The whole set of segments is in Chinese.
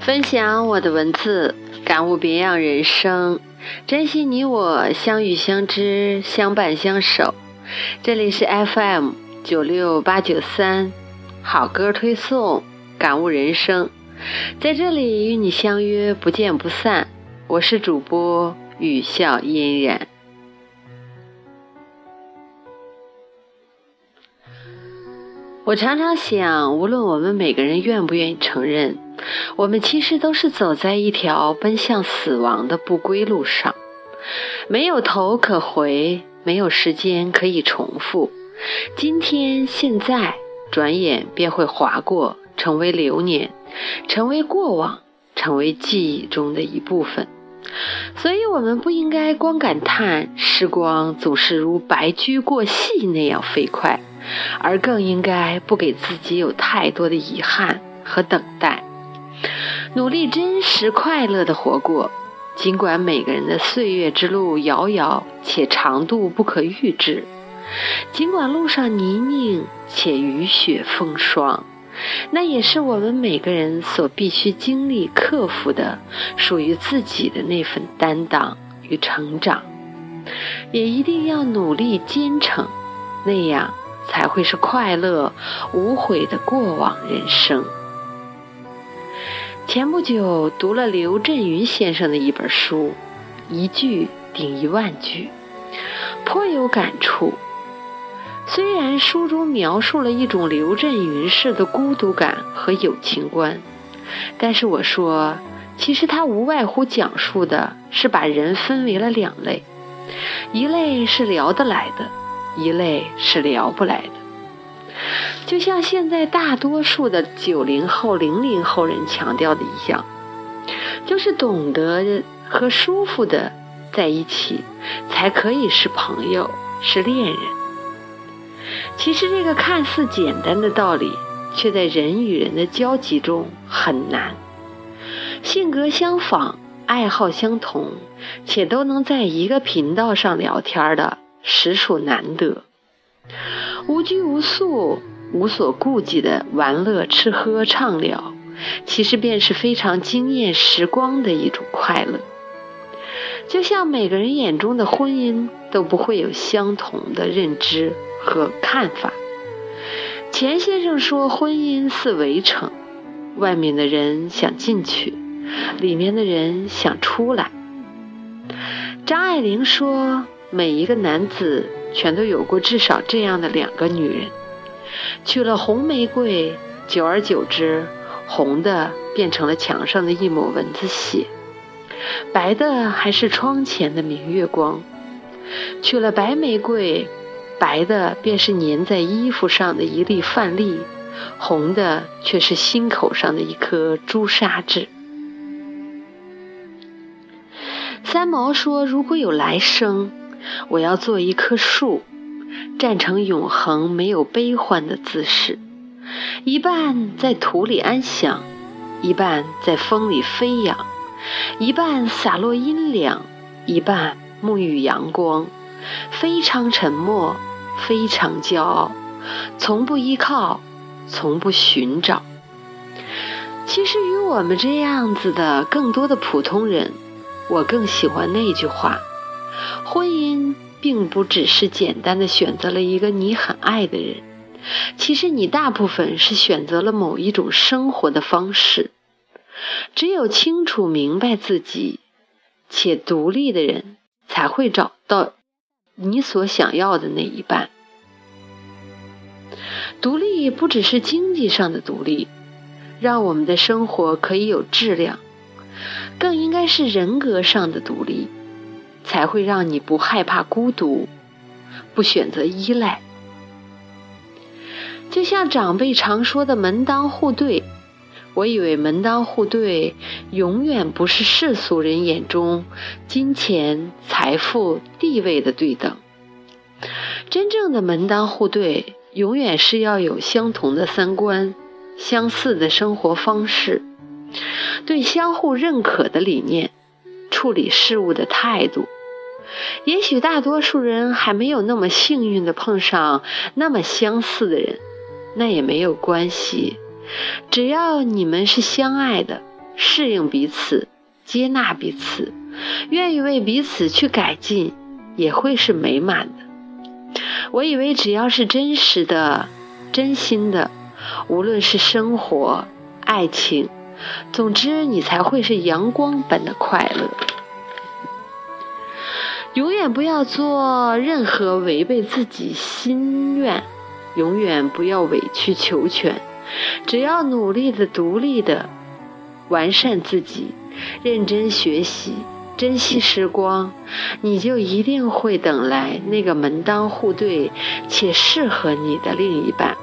分享我的文字，感悟别样人生，珍惜你我相遇相知相伴相守。这里是 FM 九六八九三，好歌推送，感悟人生，在这里与你相约，不见不散。我是主播雨笑嫣然。我常常想，无论我们每个人愿不愿意承认，我们其实都是走在一条奔向死亡的不归路上，没有头可回，没有时间可以重复。今天、现在，转眼便会划过，成为流年，成为过往，成为记忆中的一部分。所以，我们不应该光感叹时光总是如白驹过隙那样飞快，而更应该不给自己有太多的遗憾和等待，努力真实快乐的活过。尽管每个人的岁月之路遥遥且长度不可预知，尽管路上泥泞且雨雪风霜。那也是我们每个人所必须经历、克服的，属于自己的那份担当与成长，也一定要努力坚诚，那样才会是快乐无悔的过往人生。前不久读了刘震云先生的一本书，一句顶一万句，颇有感触。虽然书中描述了一种刘震云式的孤独感和友情观，但是我说，其实他无外乎讲述的是把人分为了两类，一类是聊得来的，一类是聊不来的。就像现在大多数的九零后、零零后人强调的一样，就是懂得和舒服的在一起，才可以是朋友，是恋人。其实这个看似简单的道理，却在人与人的交集中很难。性格相仿、爱好相同，且都能在一个频道上聊天的，实属难得。无拘无束、无所顾忌的玩乐、吃喝、畅聊，其实便是非常惊艳时光的一种快乐。就像每个人眼中的婚姻，都不会有相同的认知。和看法，钱先生说：“婚姻似围城，外面的人想进去，里面的人想出来。”张爱玲说：“每一个男子全都有过至少这样的两个女人，娶了红玫瑰，久而久之，红的变成了墙上的一抹蚊子血，白的还是窗前的明月光；娶了白玫瑰。”白的便是粘在衣服上的一粒饭粒，红的却是心口上的一颗朱砂痣。三毛说：“如果有来生，我要做一棵树，站成永恒没有悲欢的姿势，一半在土里安详，一半在风里飞扬，一半洒落阴凉，一半沐浴阳光，非常沉默。”非常骄傲，从不依靠，从不寻找。其实，与我们这样子的更多的普通人，我更喜欢那句话：婚姻并不只是简单的选择了一个你很爱的人，其实你大部分是选择了某一种生活的方式。只有清楚明白自己且独立的人，才会找到。你所想要的那一半，独立不只是经济上的独立，让我们的生活可以有质量，更应该是人格上的独立，才会让你不害怕孤独，不选择依赖。就像长辈常说的“门当户对”。我以为门当户对永远不是世俗人眼中金钱、财富、地位的对等。真正的门当户对，永远是要有相同的三观、相似的生活方式、对相互认可的理念、处理事物的态度。也许大多数人还没有那么幸运的碰上那么相似的人，那也没有关系。只要你们是相爱的，适应彼此，接纳彼此，愿意为彼此去改进，也会是美满的。我以为只要是真实的、真心的，无论是生活、爱情，总之你才会是阳光般的快乐。永远不要做任何违背自己心愿，永远不要委曲求全。只要努力的、独立的完善自己，认真学习，珍惜时光，你就一定会等来那个门当户对且适合你的另一半。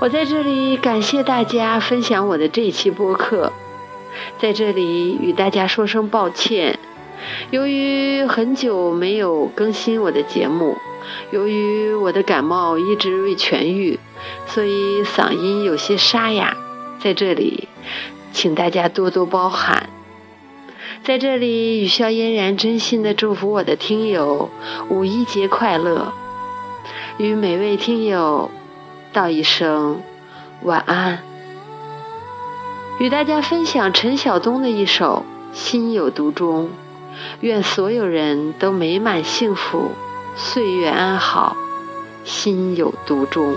我在这里感谢大家分享我的这期播客，在这里与大家说声抱歉。由于很久没有更新我的节目，由于我的感冒一直未痊愈，所以嗓音有些沙哑，在这里，请大家多多包涵。在这里，雨笑嫣然真心的祝福我的听友五一节快乐，与每位听友道一声晚安，与大家分享陈晓东的一首《心有独钟》。愿所有人都美满幸福，岁月安好，心有独钟。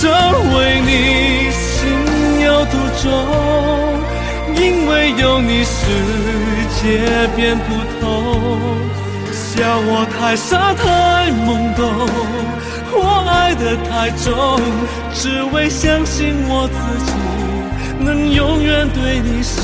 真为你心有独钟。因为有你，世界变不同。笑我太傻太懵懂，我爱得太重，只为相信我自己。能永远对你心